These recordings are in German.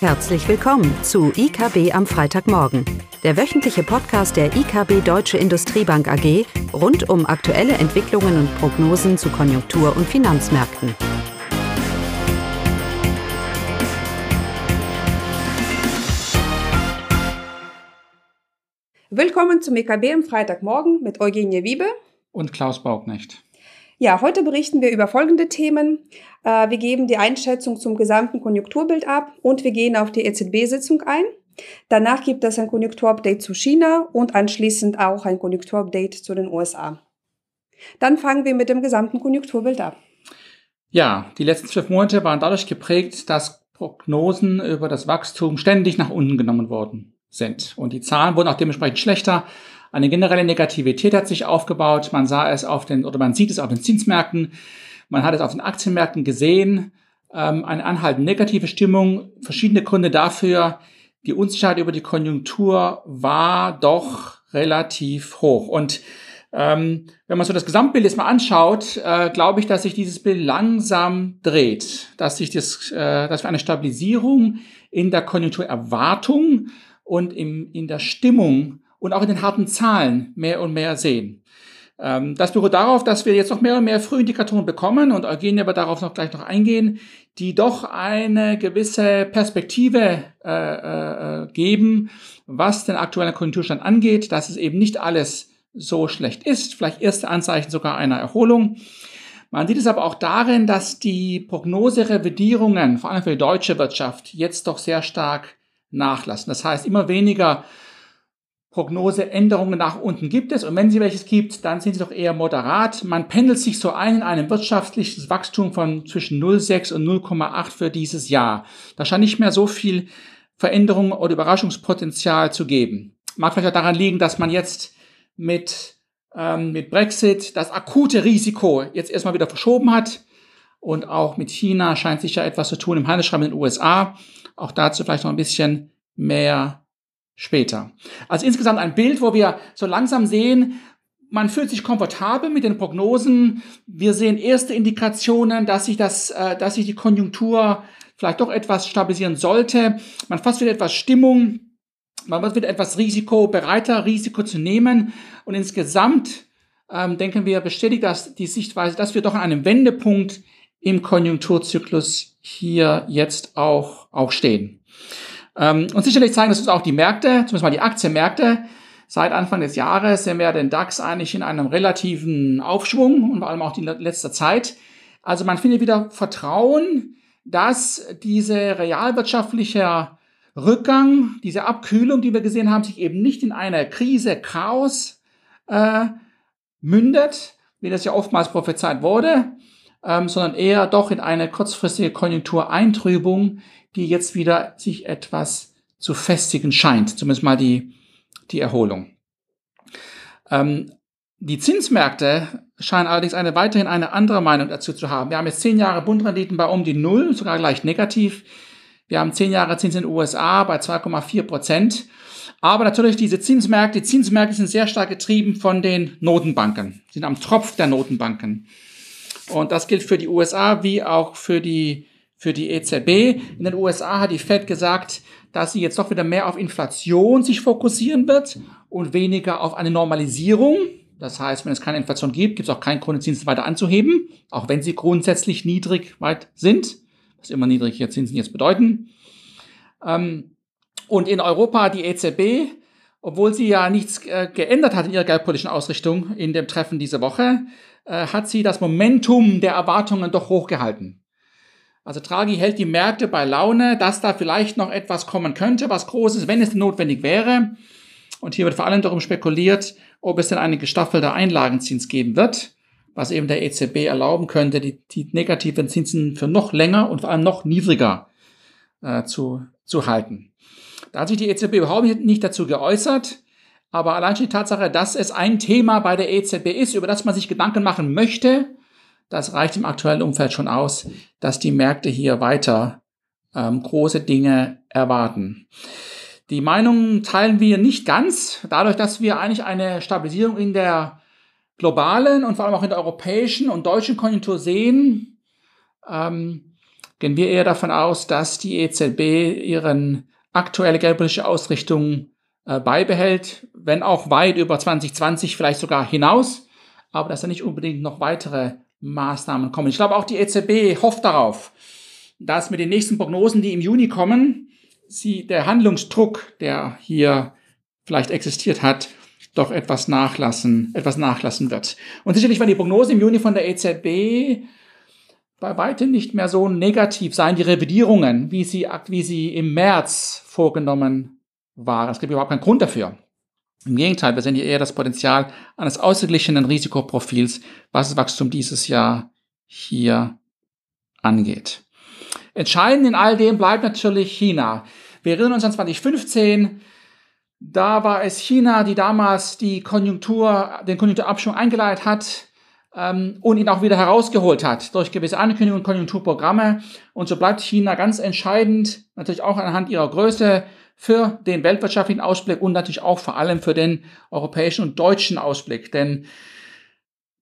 Herzlich willkommen zu IKB am Freitagmorgen, der wöchentliche Podcast der IKB Deutsche Industriebank AG rund um aktuelle Entwicklungen und Prognosen zu Konjunktur- und Finanzmärkten. Willkommen zum IKB am Freitagmorgen mit Eugenie Wiebe und Klaus Bauknecht. Ja, heute berichten wir über folgende Themen. Äh, wir geben die Einschätzung zum gesamten Konjunkturbild ab und wir gehen auf die EZB-Sitzung ein. Danach gibt es ein Konjunkturupdate zu China und anschließend auch ein Konjunkturupdate zu den USA. Dann fangen wir mit dem gesamten Konjunkturbild ab. Ja, die letzten zwölf Monate waren dadurch geprägt, dass Prognosen über das Wachstum ständig nach unten genommen worden sind. Und die Zahlen wurden auch dementsprechend schlechter. Eine generelle Negativität hat sich aufgebaut. Man sah es auf den, oder man sieht es auf den Zinsmärkten. Man hat es auf den Aktienmärkten gesehen. Ähm, eine anhaltende negative Stimmung. Verschiedene Gründe dafür. Die Unsicherheit über die Konjunktur war doch relativ hoch. Und ähm, wenn man so das Gesamtbild jetzt mal anschaut, äh, glaube ich, dass sich dieses Bild langsam dreht, dass sich das, äh, dass wir eine Stabilisierung in der Konjunkturerwartung und im, in der Stimmung und auch in den harten Zahlen mehr und mehr sehen. Ähm, das beruht darauf, dass wir jetzt noch mehr und mehr Frühindikatoren bekommen und Eugenie aber darauf noch gleich noch eingehen, die doch eine gewisse Perspektive äh, äh, geben, was den aktuellen Konjunkturstand angeht, dass es eben nicht alles so schlecht ist, vielleicht erste Anzeichen sogar einer Erholung. Man sieht es aber auch darin, dass die Prognoserevidierungen, vor allem für die deutsche Wirtschaft, jetzt doch sehr stark nachlassen. Das heißt, immer weniger Prognoseänderungen nach unten gibt es. Und wenn sie welches gibt, dann sind sie doch eher moderat. Man pendelt sich so ein in einem wirtschaftliches Wachstum von zwischen 0,6 und 0,8 für dieses Jahr. Da scheint nicht mehr so viel Veränderung oder Überraschungspotenzial zu geben. Mag vielleicht auch daran liegen, dass man jetzt mit, ähm, mit Brexit das akute Risiko jetzt erstmal wieder verschoben hat. Und auch mit China scheint sich ja etwas zu tun im Handelsschreiben in den USA. Auch dazu vielleicht noch ein bisschen mehr später. Also insgesamt ein Bild, wo wir so langsam sehen, man fühlt sich komfortabel mit den Prognosen. Wir sehen erste Indikationen, dass sich das, äh, dass sich die Konjunktur vielleicht doch etwas stabilisieren sollte. Man fasst wieder etwas Stimmung. Man wird wieder etwas Risiko bereiter, Risiko zu nehmen. Und insgesamt ähm, denken wir, bestätigt das die Sichtweise, dass wir doch an einem Wendepunkt im Konjunkturzyklus hier jetzt auch, auch stehen. Ähm, und sicherlich zeigen das uns auch die Märkte, zumindest mal die Aktienmärkte. Seit Anfang des Jahres sehen wir den DAX eigentlich in einem relativen Aufschwung und vor allem auch die letzte Zeit. Also man findet wieder Vertrauen, dass diese realwirtschaftliche Rückgang, diese Abkühlung, die wir gesehen haben, sich eben nicht in eine Krise, Chaos äh, mündet, wie das ja oftmals prophezeit wurde, ähm, sondern eher doch in eine kurzfristige Konjunktureintrübung, die jetzt wieder sich etwas zu festigen scheint, zumindest mal die, die Erholung. Ähm, die Zinsmärkte scheinen allerdings eine, weiterhin eine andere Meinung dazu zu haben. Wir haben jetzt zehn Jahre Bundrenditen bei um die Null, sogar leicht negativ. Wir haben zehn Jahre Zins in den USA bei 2,4 Prozent. Aber natürlich diese Zinsmärkte, die Zinsmärkte sind sehr stark getrieben von den Notenbanken, sind am Tropf der Notenbanken. Und das gilt für die USA wie auch für die für die EZB. In den USA hat die Fed gesagt, dass sie jetzt doch wieder mehr auf Inflation sich fokussieren wird und weniger auf eine Normalisierung. Das heißt, wenn es keine Inflation gibt, gibt es auch keinen Grund, Zinsen weiter anzuheben, auch wenn sie grundsätzlich niedrig weit sind, was immer niedrige Zinsen jetzt bedeuten. Ähm, und in Europa die EZB, obwohl sie ja nichts äh, geändert hat in ihrer geldpolitischen Ausrichtung in dem Treffen diese Woche, äh, hat sie das Momentum der Erwartungen doch hochgehalten. Also Draghi hält die Märkte bei Laune, dass da vielleicht noch etwas kommen könnte, was Großes, wenn es notwendig wäre. Und hier wird vor allem darum spekuliert, ob es denn einen gestaffelter Einlagenzins geben wird, was eben der EZB erlauben könnte, die, die negativen Zinsen für noch länger und vor allem noch niedriger äh, zu, zu halten. Da hat sich die EZB überhaupt nicht dazu geäußert, aber allein schon die Tatsache, dass es ein Thema bei der EZB ist, über das man sich Gedanken machen möchte, das reicht im aktuellen Umfeld schon aus, dass die Märkte hier weiter ähm, große Dinge erwarten. Die Meinungen teilen wir nicht ganz, dadurch, dass wir eigentlich eine Stabilisierung in der globalen und vor allem auch in der europäischen und deutschen Konjunktur sehen, ähm, gehen wir eher davon aus, dass die EZB ihren aktuelle geldpolitische Ausrichtung äh, beibehält, wenn auch weit über 2020 vielleicht sogar hinaus, aber dass da nicht unbedingt noch weitere Maßnahmen kommen. Ich glaube auch die EZB hofft darauf, dass mit den nächsten Prognosen, die im Juni kommen, sie der Handlungsdruck, der hier vielleicht existiert hat, doch etwas nachlassen, etwas nachlassen wird. Und sicherlich werden die Prognosen im Juni von der EZB bei weitem nicht mehr so negativ sein, die Revidierungen, wie sie, wie sie im März vorgenommen waren. Es gibt überhaupt keinen Grund dafür. Im Gegenteil, wir sehen hier eher das Potenzial eines ausgeglichenen Risikoprofils, was das Wachstum dieses Jahr hier angeht. Entscheidend in all dem bleibt natürlich China. Wir erinnern uns an 2015, da war es China, die damals die Konjunktur, den Konjunkturabschwung eingeleitet hat ähm, und ihn auch wieder herausgeholt hat durch gewisse Ankündigungen und Konjunkturprogramme. Und so bleibt China ganz entscheidend, natürlich auch anhand ihrer Größe, für den weltwirtschaftlichen Ausblick und natürlich auch vor allem für den europäischen und deutschen Ausblick. Denn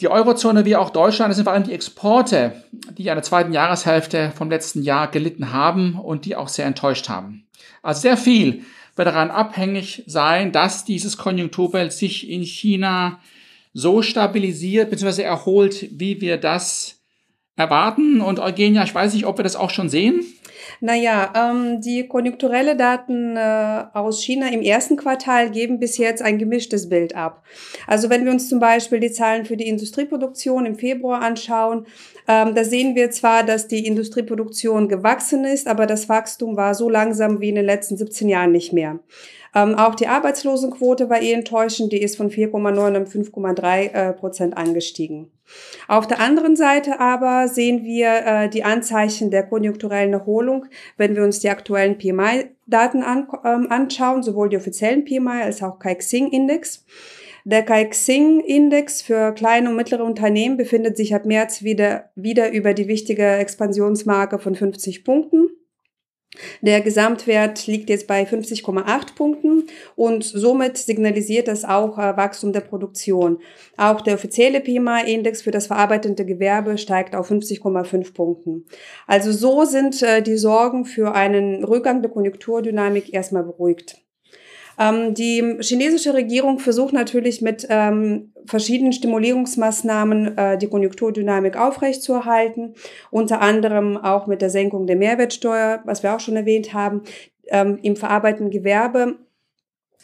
die Eurozone wie auch Deutschland, sind vor allem die Exporte, die an der zweiten Jahreshälfte vom letzten Jahr gelitten haben und die auch sehr enttäuscht haben. Also sehr viel wird daran abhängig sein, dass dieses Konjunkturbild sich in China so stabilisiert bzw. erholt, wie wir das erwarten. Und Eugenia, ich weiß nicht, ob wir das auch schon sehen. Naja, ähm, die konjunkturelle Daten äh, aus China im ersten Quartal geben bis jetzt ein gemischtes Bild ab. Also wenn wir uns zum Beispiel die Zahlen für die Industrieproduktion im Februar anschauen, ähm, da sehen wir zwar, dass die Industrieproduktion gewachsen ist, aber das Wachstum war so langsam wie in den letzten 17 Jahren nicht mehr. Ähm, auch die Arbeitslosenquote war eher enttäuschend, die ist von 4,9 auf 5,3 äh, Prozent angestiegen. Auf der anderen Seite aber sehen wir äh, die Anzeichen der konjunkturellen Erholung, wenn wir uns die aktuellen PMI-Daten an, ähm, anschauen, sowohl die offiziellen PMI als auch Kaixing-Index. Der Kaixing-Index für kleine und mittlere Unternehmen befindet sich ab März wieder, wieder über die wichtige Expansionsmarke von 50 Punkten. Der Gesamtwert liegt jetzt bei 50,8 Punkten und somit signalisiert das auch äh, Wachstum der Produktion. Auch der offizielle PMI-Index für das verarbeitende Gewerbe steigt auf 50,5 Punkten. Also so sind äh, die Sorgen für einen Rückgang der Konjunkturdynamik erstmal beruhigt. Ähm, die chinesische Regierung versucht natürlich mit ähm, verschiedenen Stimulierungsmaßnahmen äh, die Konjunkturdynamik aufrechtzuerhalten, unter anderem auch mit der Senkung der Mehrwertsteuer, was wir auch schon erwähnt haben. Ähm, Im verarbeitenden Gewerbe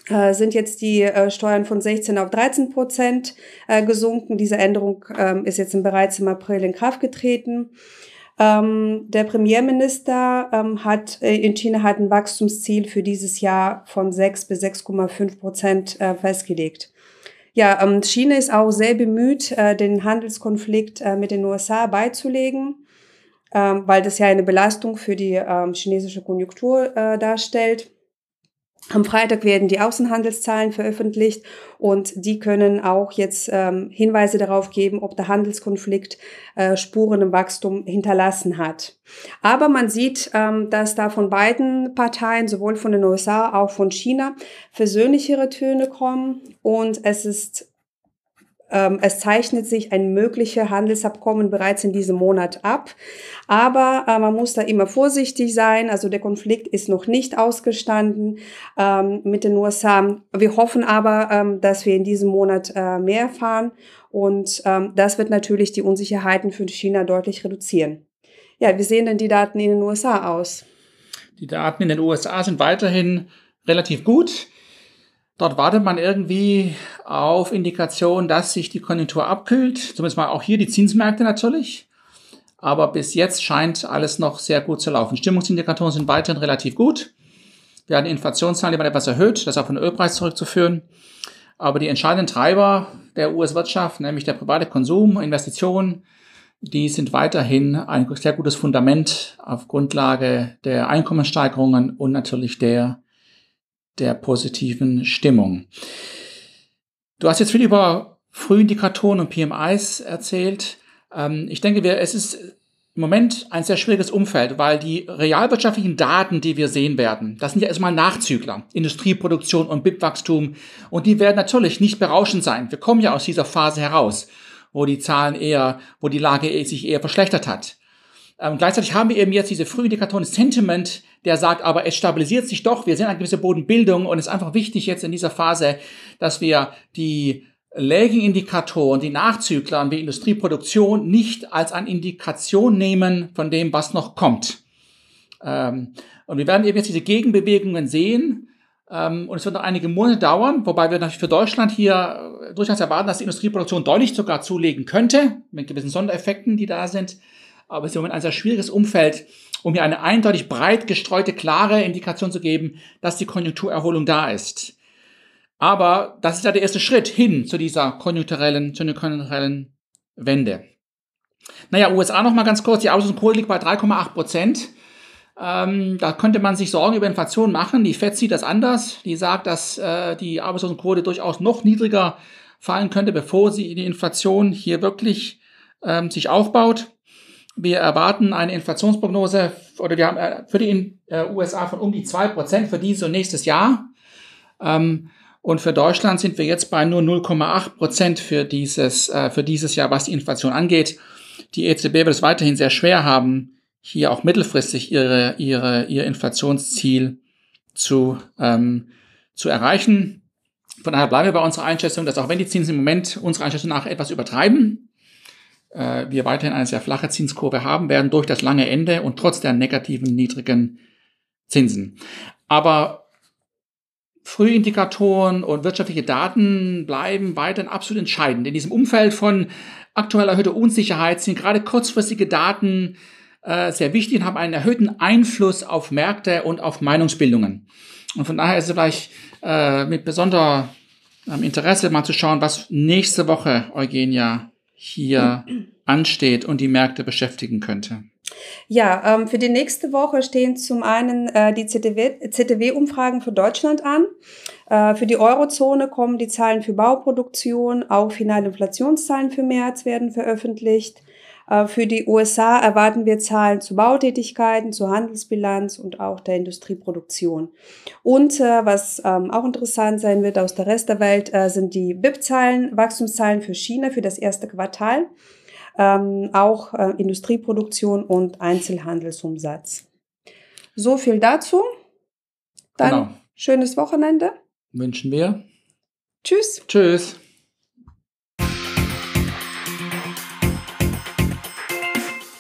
äh, sind jetzt die äh, Steuern von 16 auf 13 Prozent äh, gesunken. Diese Änderung ähm, ist jetzt bereits im April in Kraft getreten. Ähm, der Premierminister ähm, hat äh, in China hat ein Wachstumsziel für dieses Jahr von 6 bis 6,5 Prozent äh, festgelegt. Ja, ähm, China ist auch sehr bemüht, äh, den Handelskonflikt äh, mit den USA beizulegen, ähm, weil das ja eine Belastung für die ähm, chinesische Konjunktur äh, darstellt. Am Freitag werden die Außenhandelszahlen veröffentlicht und die können auch jetzt ähm, Hinweise darauf geben, ob der Handelskonflikt äh, Spuren im Wachstum hinterlassen hat. Aber man sieht, ähm, dass da von beiden Parteien, sowohl von den USA, auch von China, versöhnlichere Töne kommen und es ist es zeichnet sich ein mögliches Handelsabkommen bereits in diesem Monat ab. Aber äh, man muss da immer vorsichtig sein. Also der Konflikt ist noch nicht ausgestanden ähm, mit den USA. Wir hoffen aber, ähm, dass wir in diesem Monat äh, mehr erfahren. Und ähm, das wird natürlich die Unsicherheiten für China deutlich reduzieren. Ja, wie sehen denn die Daten in den USA aus? Die Daten in den USA sind weiterhin relativ gut. Dort wartet man irgendwie auf Indikation, dass sich die Konjunktur abkühlt. Zumindest mal auch hier die Zinsmärkte natürlich. Aber bis jetzt scheint alles noch sehr gut zu laufen. Stimmungsindikatoren sind weiterhin relativ gut. Wir haben Inflationszahlen, die waren etwas erhöht, das ist auf den Ölpreis zurückzuführen. Aber die entscheidenden Treiber der US-Wirtschaft, nämlich der private Konsum, Investitionen, die sind weiterhin ein sehr gutes Fundament auf Grundlage der Einkommenssteigerungen und natürlich der der positiven Stimmung. Du hast jetzt viel über Frühindikatoren und PMIs erzählt. Ähm, ich denke, wir, es ist im Moment ein sehr schwieriges Umfeld, weil die realwirtschaftlichen Daten, die wir sehen werden, das sind ja erstmal Nachzügler, Industrieproduktion und BIP-Wachstum. Und die werden natürlich nicht berauschend sein. Wir kommen ja aus dieser Phase heraus, wo die Zahlen eher, wo die Lage sich eher verschlechtert hat. Ähm, gleichzeitig haben wir eben jetzt diese Frühindikatoren Sentiment, der sagt, aber es stabilisiert sich doch, wir sehen eine gewisse Bodenbildung und es ist einfach wichtig jetzt in dieser Phase, dass wir die Lagging-Indikatoren, die Nachzügler wie Industrieproduktion nicht als eine Indikation nehmen von dem, was noch kommt. Ähm, und wir werden eben jetzt diese Gegenbewegungen sehen. Ähm, und es wird noch einige Monate dauern, wobei wir natürlich für Deutschland hier äh, durchaus erwarten, dass die Industrieproduktion deutlich sogar zulegen könnte, mit gewissen Sondereffekten, die da sind. Aber es ist im Moment ein sehr schwieriges Umfeld, um hier eine eindeutig breit gestreute, klare Indikation zu geben, dass die Konjunkturerholung da ist. Aber das ist ja der erste Schritt hin zu dieser konjunkturellen, zu einer konjunkturellen Wende. Naja, USA noch mal ganz kurz. Die Arbeitslosenquote liegt bei 3,8 Prozent. Ähm, da könnte man sich Sorgen über Inflation machen. Die FED sieht das anders. Die sagt, dass äh, die Arbeitslosenquote durchaus noch niedriger fallen könnte, bevor sie die Inflation hier wirklich ähm, sich aufbaut. Wir erwarten eine Inflationsprognose oder wir haben äh, für die äh, USA von um die zwei Prozent für dieses und nächstes Jahr. Ähm, und für Deutschland sind wir jetzt bei nur 0,8 Prozent für dieses, äh, für dieses Jahr, was die Inflation angeht. Die EZB wird es weiterhin sehr schwer haben, hier auch mittelfristig ihre, ihre, ihr Inflationsziel zu, ähm, zu erreichen. Von daher bleiben wir bei unserer Einschätzung, dass auch wenn die Zinsen im Moment unserer Einschätzung nach etwas übertreiben, wir weiterhin eine sehr flache Zinskurve haben werden durch das lange Ende und trotz der negativen niedrigen Zinsen. Aber Frühindikatoren und wirtschaftliche Daten bleiben weiterhin absolut entscheidend. In diesem Umfeld von aktuell erhöhter Unsicherheit sind gerade kurzfristige Daten äh, sehr wichtig und haben einen erhöhten Einfluss auf Märkte und auf Meinungsbildungen. Und von daher ist es vielleicht äh, mit besonderem Interesse mal zu schauen, was nächste Woche Eugenia hier ansteht und die Märkte beschäftigen könnte. Ja, ähm, für die nächste Woche stehen zum einen äh, die ZDW-Umfragen für Deutschland an. Äh, für die Eurozone kommen die Zahlen für Bauproduktion, auch finale Inflationszahlen für März werden veröffentlicht. Äh, für die USA erwarten wir Zahlen zu Bautätigkeiten, zur Handelsbilanz und auch der Industrieproduktion. Und äh, was ähm, auch interessant sein wird aus der Rest der Welt, äh, sind die BIP-Zahlen, Wachstumszahlen für China für das erste Quartal ähm, auch Industrieproduktion und Einzelhandelsumsatz. So viel dazu. Dann genau. schönes Wochenende. Wünschen wir. Tschüss. Tschüss.